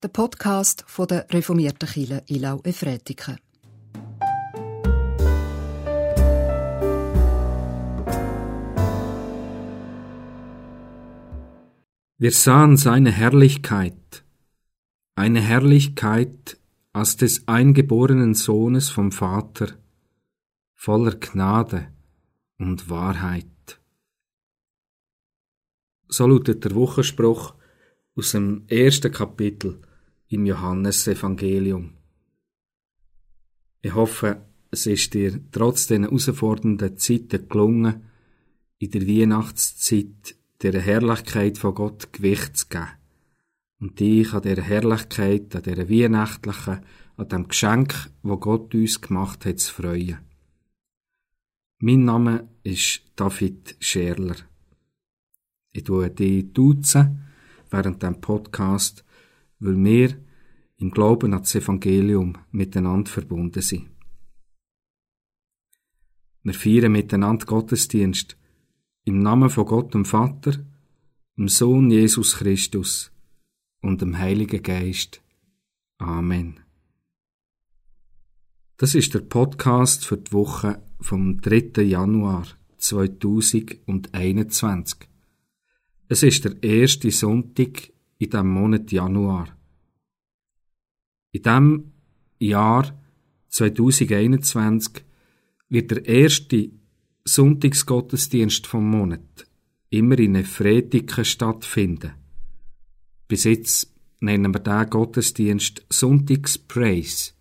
der Podcast von der reformierten Kirche Ilau Efretiken. Wir sahen seine Herrlichkeit, eine Herrlichkeit als des eingeborenen Sohnes vom Vater, voller Gnade und Wahrheit. So lautet der Wochenspruch aus dem ersten Kapitel im Johannesevangelium. Ich hoffe, es ist dir trotz den herausfordernden Zeiten gelungen, in der Weihnachtszeit der Herrlichkeit von Gott Gewicht zu geben und dich an der Herrlichkeit, an der weihnachtlichen, an dem Geschenk, wo Gott uns gemacht hat, zu freuen. Mein Name ist David Scherler. Ich tue dich duzen während dem Podcast, weil wir im Glauben an das Evangelium miteinander verbunden sind. Wir feiern miteinander Gottesdienst im Namen von Gott dem Vater, dem Sohn Jesus Christus und dem Heiligen Geist. Amen. Das ist der Podcast für die Woche vom 3. Januar 2021. Es ist der erste Sonntag in dem Monat Januar. In dem Jahr 2021 wird der erste Sonntagsgottesdienst vom Monat immer in Efretiken stattfinden. Bis jetzt nennen wir den Gottesdienst Sonntagspraise.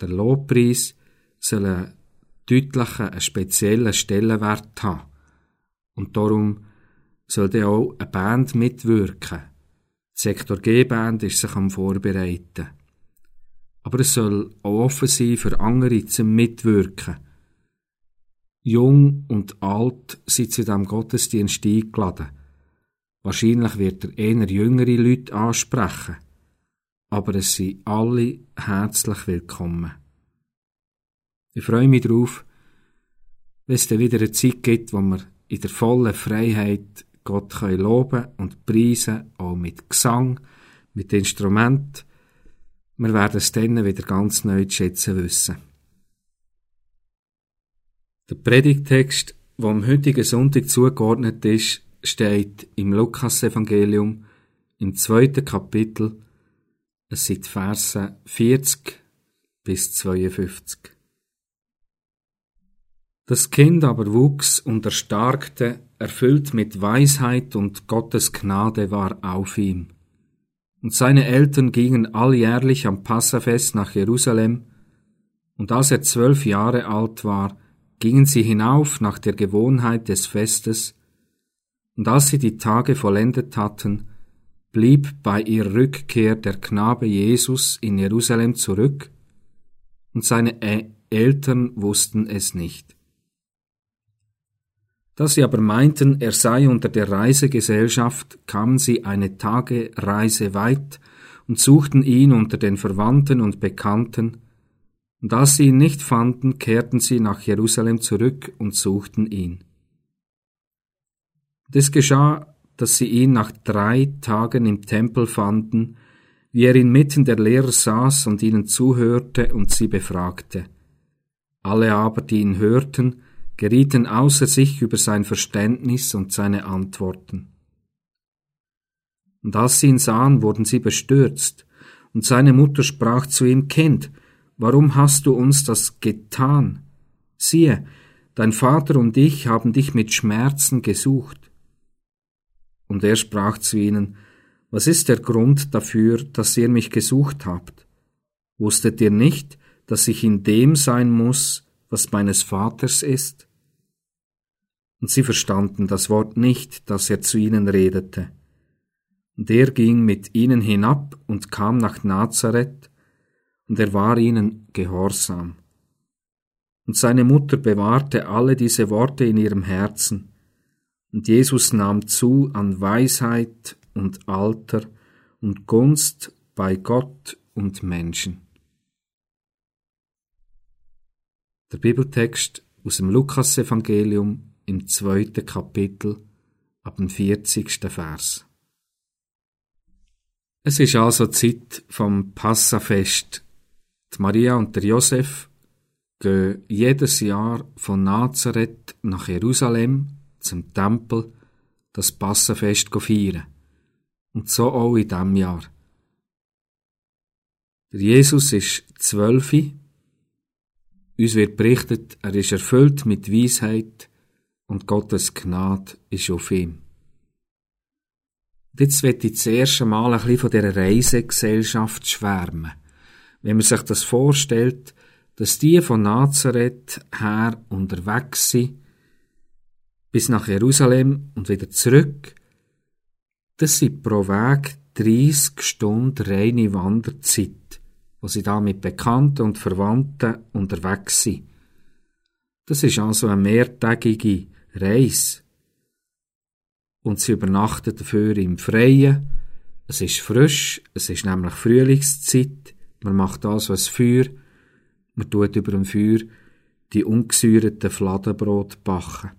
Der Lobpreis soll einen deutlichen, einen speziellen Stellenwert haben. Und darum soll auch eine Band mitwirken. Sektor G-Band ist sich am Vorbereiten. Aber es soll auch offen sein für andere zum Mitwirken. Jung und alt sind zu diesem Gottesdienst eingeladen. Wahrscheinlich wird er eher jüngere Leute ansprechen. Aber es sind alle herzlich willkommen. Ich freue mich darauf, wenn es dann wieder eine Zeit gibt, wo wir in der vollen Freiheit Gott können loben und preisen, auch mit Gesang, mit Instrument. Wir werden es dann wieder ganz neu zu schätzen wissen. Der Predigtext, der am heutigen Sonntag zugeordnet ist, steht im Lukas-Evangelium im zweiten Kapitel. Es sind Verse 40 bis 52. Das Kind aber wuchs und erstarkte, erfüllt mit Weisheit und Gottes Gnade war auf ihm. Und seine Eltern gingen alljährlich am Passafest nach Jerusalem, und als er zwölf Jahre alt war, gingen sie hinauf nach der Gewohnheit des Festes, und als sie die Tage vollendet hatten, blieb bei ihrer Rückkehr der Knabe Jesus in Jerusalem zurück, und seine Eltern wussten es nicht. Da sie aber meinten, er sei unter der Reisegesellschaft, kamen sie eine Tagereise weit und suchten ihn unter den Verwandten und Bekannten, und als sie ihn nicht fanden, kehrten sie nach Jerusalem zurück und suchten ihn. Und es geschah, dass sie ihn nach drei Tagen im Tempel fanden, wie er inmitten der Lehrer saß und ihnen zuhörte und sie befragte. Alle aber, die ihn hörten, gerieten außer sich über sein Verständnis und seine Antworten. Und als sie ihn sahen, wurden sie bestürzt, und seine Mutter sprach zu ihm, Kind, warum hast du uns das getan? Siehe, dein Vater und ich haben dich mit Schmerzen gesucht. Und er sprach zu ihnen, was ist der Grund dafür, dass ihr mich gesucht habt? Wusstet ihr nicht, dass ich in dem sein muss, was meines Vaters ist? Und sie verstanden das Wort nicht, das er zu ihnen redete. Und er ging mit ihnen hinab und kam nach Nazareth, und er war ihnen gehorsam. Und seine Mutter bewahrte alle diese Worte in ihrem Herzen, und Jesus nahm zu an Weisheit und Alter und Gunst bei Gott und Menschen. Der Bibeltext aus dem Lukasevangelium im zweiten Kapitel ab dem 40. Vers. Es ist also Zeit vom Passafest. Die Maria und der Josef gehen jedes Jahr von Nazareth nach Jerusalem zum Tempel das Passafest feiern. Und so auch in diesem Jahr. Der Jesus ist zwölf. Uns wird berichtet, er ist erfüllt mit Weisheit und Gottes Gnade ist auf ihm. Und jetzt wird ich das erste Mal ein bisschen von dieser Reisegesellschaft schwärmen. Wenn man sich das vorstellt, dass die von Nazareth her unterwegs sind, bis nach Jerusalem und wieder zurück, das sind pro Weg 30 Stunden reine Wanderzeit, wo sie da mit Bekannten und Verwandten unterwegs sind. Das ist also eine mehrtägige Reise und sie übernachten dafür im Freien. Es ist frisch, es ist nämlich Frühlingszeit. Man macht das, was Feuer. Man tut über dem Feuer die ungesäuerten Fladenbrot backen.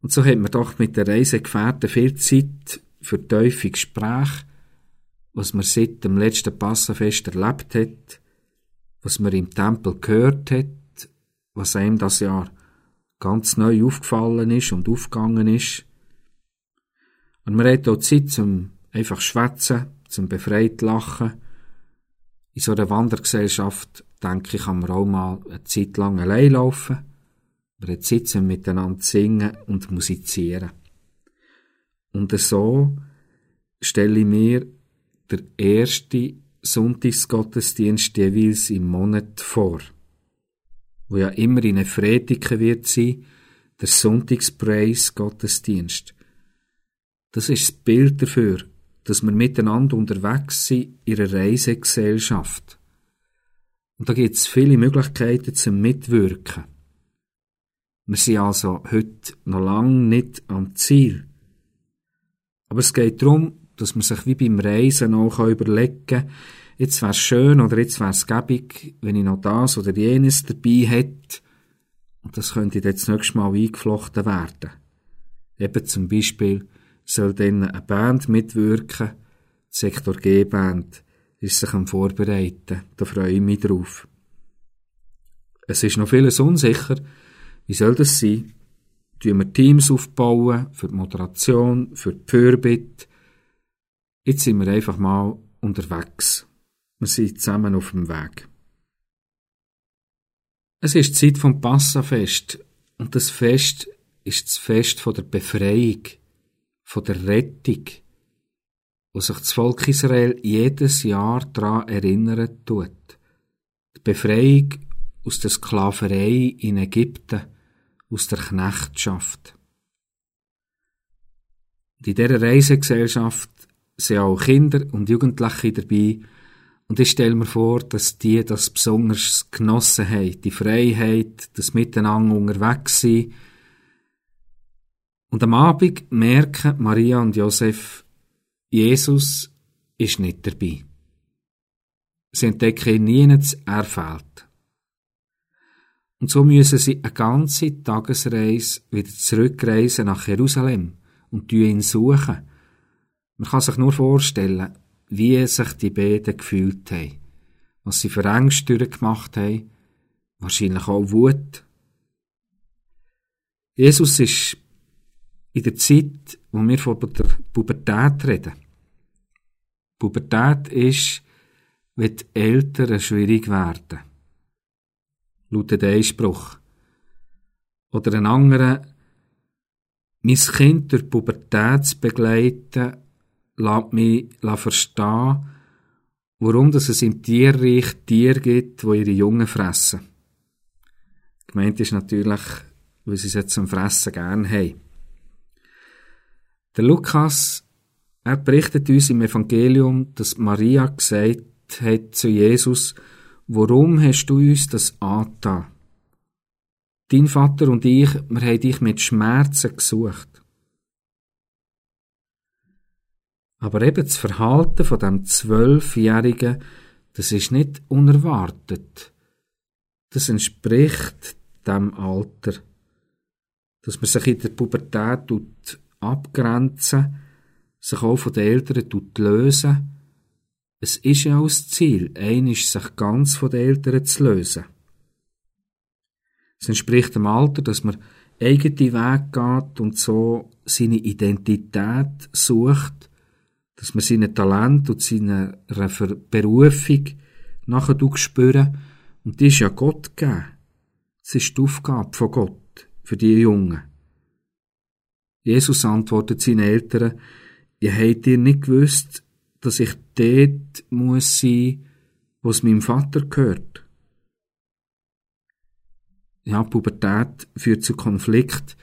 Und so hat man doch mit der Reisegefährten viel Zeit für tiefe Gespräche, was man seit dem letzten Passenfest erlebt hat, was man im Tempel gehört hat, was einem das Jahr ganz neu aufgefallen ist und aufgegangen ist. Und man hat auch Zeit zum einfach schwätzen, zum befreit lachen. In so einer Wandergesellschaft, denke ich, kann man auch mal eine Zeit lang allein laufen. Man hat Zeit zum miteinander singen und musizieren. Und so stelle ich mir der erste Sonntagsgottesdienst jeweils im Monat vor wo ja immer in Efretiken wird sein, der Sonntagspreis Gottesdienst. Das ist das Bild dafür, dass wir miteinander unterwegs sind in einer Reisegesellschaft. Und da gibt es viele Möglichkeiten zum Mitwirken. Wir sind also heute noch lange nicht am Ziel. Aber es geht darum, dass man sich wie beim Reisen auch überlegen kann, jetzt wär's schön oder jetzt wär's gäbig, wenn ich noch das oder jenes dabei hätte. Und das könnte jetzt nächstes Mal eingeflochten werden. Eben zum Beispiel soll dann eine Band mitwirken, die Sektor G-Band ist sich am Vorbereiten, da freue ich mich drauf. Es ist noch vieles unsicher, wie soll das sein? Tun wir Teams aufbauen, für die Moderation, für die Fürbitte. Jetzt sind wir einfach mal unterwegs. Wir sind zusammen auf dem Weg. Es ist die Zeit vom Passafest und das Fest ist das Fest von der Befreiung, von der Rettung, wo sich das Volk Israel jedes Jahr daran erinnern tut. Die Befreiung aus der Sklaverei in Ägypten, aus der Knechtschaft. Und in dieser Reisegesellschaft sind auch Kinder und Jugendliche dabei, und ich stelle mir vor, dass die das besonders genossen haben, die Freiheit, das Miteinander unterwegs sein. Und am Abend merken Maria und Josef, Jesus ist nicht dabei. Sie entdecken nie, er fehlt. Und so müssen sie eine ganze Tagesreise wieder zurückreisen nach Jerusalem und ihn suchen. Man kann sich nur vorstellen, wie sich die beiden gefühlt haben, was sie für Ängste gemacht haben, wahrscheinlich auch Wut. Jesus ist in der Zeit, wo wir von der Pubertät reden. Pubertät ist, wenn die Eltern schwierig werden. Lautet der Einspruch. Oder ein anderer, mein Kind durch Pubertät zu begleiten, lässt mich verstehen, warum es im Tierreich Tiere gibt, die ihre Jungen fressen. Gemeint ist natürlich, weil sie es zum Fressen gern haben. Der Lukas, er berichtet uns im Evangelium, dass Maria gesagt hat zu Jesus, warum hast du uns das angetan? Dein Vater und ich, wir haben dich mit Schmerzen gesucht. Aber eben das Verhalten von dem Zwölfjährigen, das ist nicht unerwartet. Das entspricht dem Alter. Dass man sich in der Pubertät abgrenzen, sich auch von den Eltern lösen. Es ist ja auch das Ziel, einisch sich ganz von den Eltern zu lösen. Es entspricht dem Alter, dass man eigene Weg geht und so seine Identität sucht, dass man seine Talent und seine Berufung nachher spüren und die ist ja Gott gegeben. Es ist die Aufgabe von Gott für die Jungen. Jesus antwortet seinen Eltern, ihr habt ihr nicht gewusst, dass ich dort muss sein, es meinem Vater gehört. Ja, Pubertät führt zu Konflikt.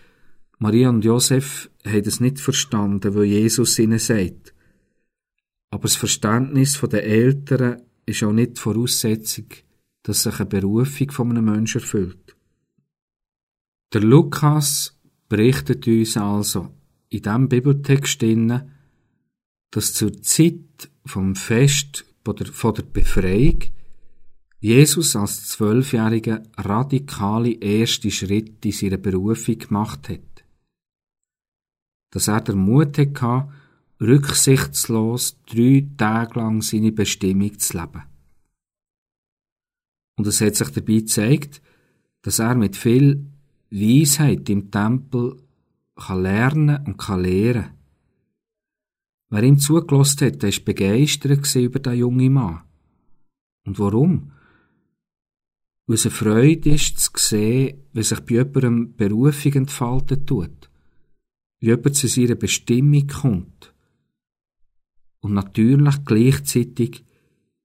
Maria und Josef haben es nicht verstanden, wo Jesus ihnen sagt. Aber das Verständnis der Eltern ist auch nicht die Voraussetzung, dass sich eine Berufung von einem Menschen erfüllt. Der Lukas berichtet uns also in diesem Bibeltext dass zur Zeit vom Fest von der Befreiung Jesus als Zwölfjähriger radikale erste Schritt in seiner Berufung gemacht hat. Dass er den Mut hatte, rücksichtslos drei Tage lang seine Bestimmung zu leben. Und es hat sich dabei gezeigt, dass er mit viel Weisheit im Tempel kann lernen und kann lehren. Wer ihm zugelassen hat, der war begeistert über den jungen Mann. Und warum? Weil es eine Freude ist, zu sehen, wie sich bei jemandem Berufung entfalten tut. Wie jemand zu seiner Bestimmung kommt. Und natürlich gleichzeitig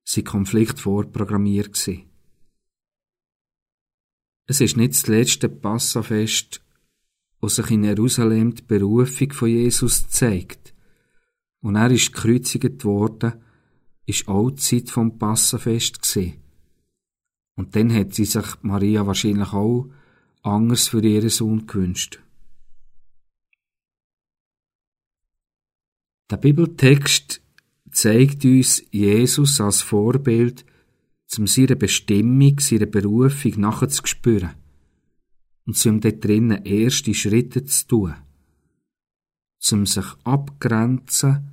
sind Konflikt vorprogrammiert gewesen. Es ist nicht das letzte Passafest, wo sich in Jerusalem die Berufung von Jesus zeigt. Und er ist gekreuzigt worden, ist auch die Zeit vom Passafest gewesen. Und dann hat sie sich Maria wahrscheinlich auch anders für ihren Sohn gewünscht. Der Bibeltext zeigt uns Jesus als Vorbild um seiner Bestimmung, seiner Berufung nachzuspüren und um dort drinnen erste Schritte zu tun, um sich abgrenzen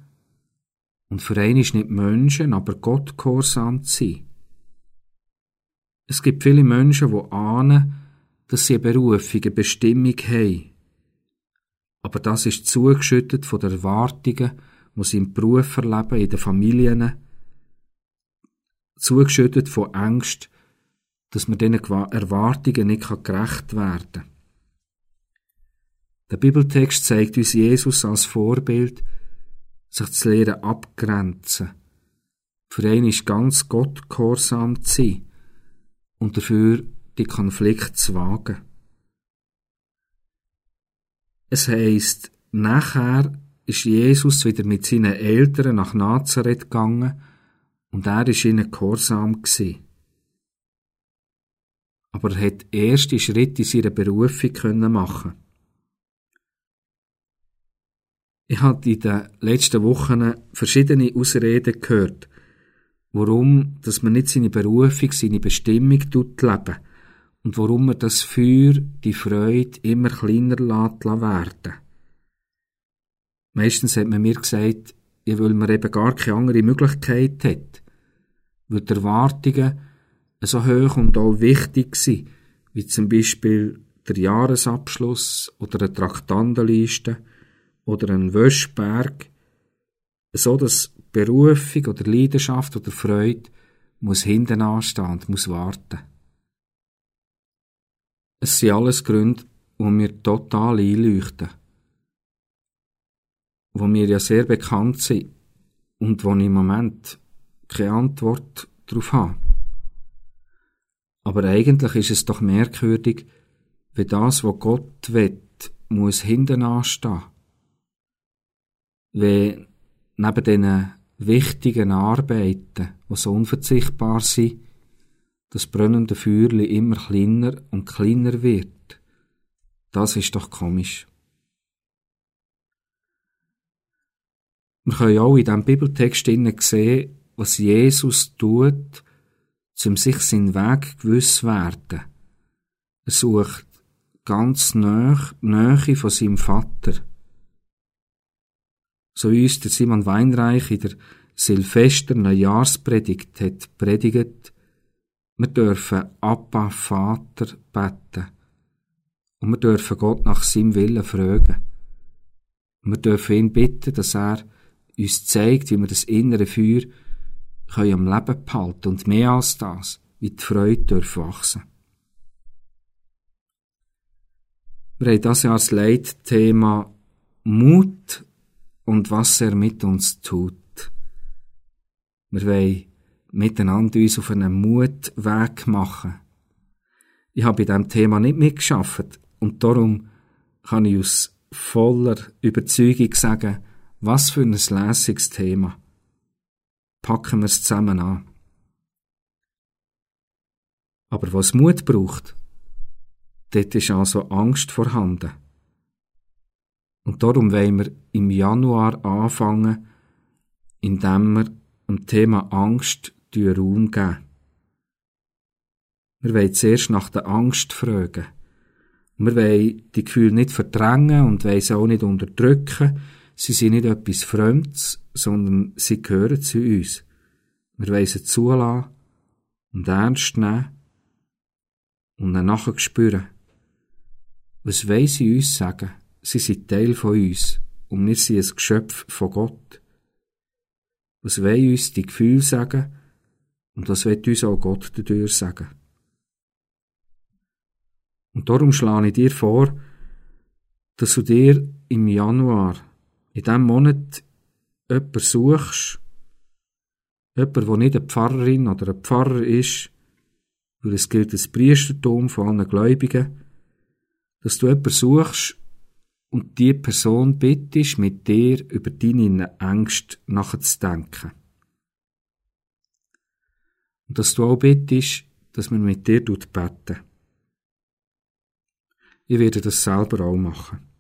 und für einen ist nicht Menschen, aber Gott gehorsam zu sein. Es gibt viele Menschen, die ahnen, dass sie eine Berufung, eine Bestimmung haben. Aber das ist zugeschüttet von den Erwartungen, sie im Beruf erleben, in den Familien, zugeschüttet von Angst, dass man diesen Erwartungen nicht gerecht werden kann. Der Bibeltext zeigt uns Jesus als Vorbild, sich zu lehren abgrenzen. Für ihn ist ganz Gott gehorsam zu sein und dafür die Konflikt zu wagen. Es heisst, nachher ist Jesus wieder mit seinen Eltern nach Nazareth gegangen und er ist ihnen gehorsam gewesen. Aber er hat erste Schritte in seiner Berufung können machen. Ich habe in den letzten Wochen verschiedene Ausreden gehört, warum, dass man nicht seine Berufung, seine Bestimmung tut leben und warum man das Feuer, die Freude immer kleiner lässt werden. Meistens hat man mir gesagt, ja, weil man eben gar keine andere Möglichkeit hat. Weil die Erwartungen so hoch und auch wichtig sind, wie zum Beispiel der Jahresabschluss oder eine Traktandenliste oder ein Wäschberg, so dass Berufung oder Leidenschaft oder Freude muss hinten anstehen und muss warten. Es sind alles Gründe, die mir total einleuchten wo mir ja sehr bekannt sind und wo ich im Moment keine Antwort darauf habe. Aber eigentlich ist es doch merkwürdig, wie das, was Gott will, muss hinten anstehen. Wie neben diesen wichtigen Arbeiten, die so unverzichtbar sind, das brennende Feuerli immer kleiner und kleiner wird. Das ist doch komisch. Wir können auch in diesem Bibeltext sehen, was Jesus tut, um sich seinen Weg gewiss werden. Er sucht ganz Nähe, Nähe von seinem Vater. so wie uns der Simon Weinreich in der Silvester Neujahrspredigt hat predigt, wir dürfen Abba Vater beten. Und wir dürfen Gott nach seinem Willen fragen. Und wir dürfen ihn bitten, dass er uns zeigt, wie wir das innere Feuer können am Leben behalten und mehr als das, wie die Freude dürfen wachsen. Wir haben das Jahr das Leitthema Mut und was er mit uns tut. Wir wollen miteinander uns auf einen Mutweg machen. Ich habe bei diesem Thema nicht mitgeschafft und darum kann ich aus voller Überzeugung sagen, was für ein lässiges Thema. Packen wir es zusammen an. Aber was Mut braucht, dort ist also Angst vorhanden. Und darum wollen wir im Januar anfangen, indem wir dem Thema Angst Raum geben. Wir wollen zuerst nach der Angst fragen. Wir wollen die Gefühle nicht verdrängen und wollen sie auch nicht unterdrücken. Sie sind nicht etwas Fremdes, sondern sie gehören zu uns. Wir wollen sie zulassen und ernst nehmen und dann nachher spüren. Was wollen sie uns sagen? Sie sind Teil von uns und wir sind ein Geschöpf von Gott. Was wollen uns die Gefühle sagen? Und das wird uns auch Gott dadurch sagen. Und darum schlage ich dir vor, dass du dir im Januar, in diesem Monat, jemanden suchst, jemanden, der nicht eine Pfarrerin oder ein Pfarrer ist, weil es gilt das Priestertum von allen Gläubigen, dass du jemanden suchst und die Person bittest, mit dir über deine Ängste nachzudenken. Und dass du auch bittest, dass man mit dir beten. Ich werde das selber auch machen.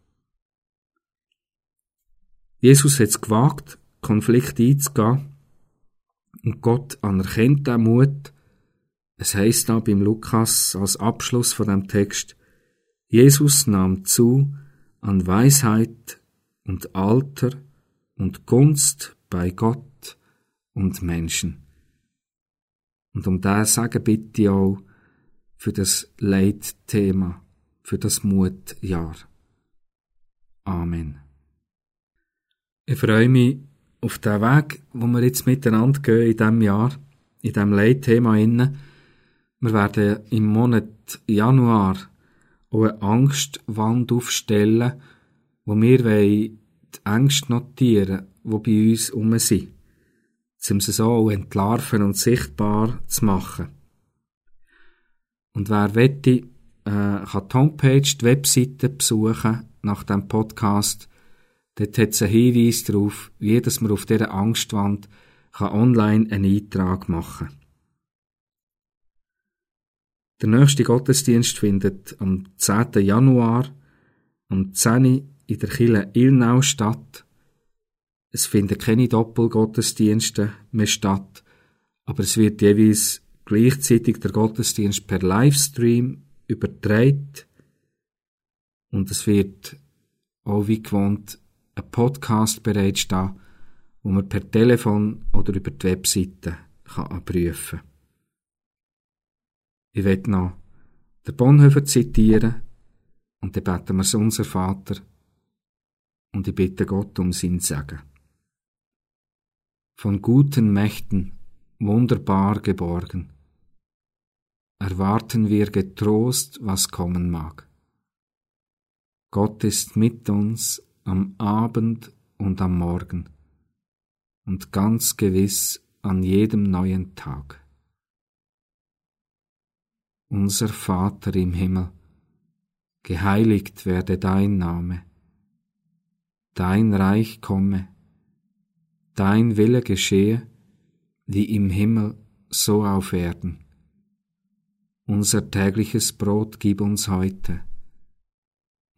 Jesus hat es gewagt, Konflikt einzugehen, und Gott anerkennt den Mut. Es heißt da beim Lukas als Abschluss von dem Text, Jesus nahm zu an Weisheit und Alter und Gunst bei Gott und Menschen. Und um das sagen bitte auch für das Leitthema, für das Mutjahr. Amen. Ich freue mich auf den Weg, wo wir jetzt miteinander gehen in diesem Jahr, in diesem Leitthema. Wir werden im Monat Januar auch eine Angstwand aufstellen, wo wir die Ängste notieren, die bei uns um sind, um sie so auch entlarven und sichtbar zu machen. Und wer wette, äh, kann die Homepage, die Webseite besuchen nach dem Podcast. Dort hat es einen Hinweis darauf, wie dass man auf dieser Angstwand kann online einen Eintrag machen kann. Der nächste Gottesdienst findet am 10. Januar um 10 Uhr in der Kille Ilnau statt. Es finden keine Doppelgottesdienste mehr statt, aber es wird jeweils gleichzeitig der Gottesdienst per Livestream übertragen und es wird auch wie gewohnt ein Podcast bereitstehen, wo man per Telefon oder über die Webseite kann abrufen kann. Ich will noch den Bonhoeffer zitieren und dann beten wir unser Vater und ich bitte Gott um sein Segen. Von guten Mächten wunderbar geborgen, erwarten wir getrost, was kommen mag. Gott ist mit uns am Abend und am Morgen und ganz gewiss an jedem neuen Tag unser Vater im Himmel, geheiligt werde dein Name, dein Reich komme, dein Wille geschehe, wie im Himmel so auf Erden. Unser tägliches Brot gib uns heute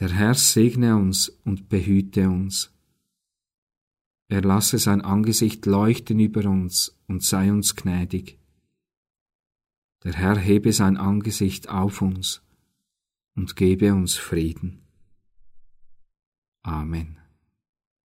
Der Herr segne uns und behüte uns. Er lasse sein Angesicht leuchten über uns und sei uns gnädig. Der Herr hebe sein Angesicht auf uns und gebe uns Frieden. Amen.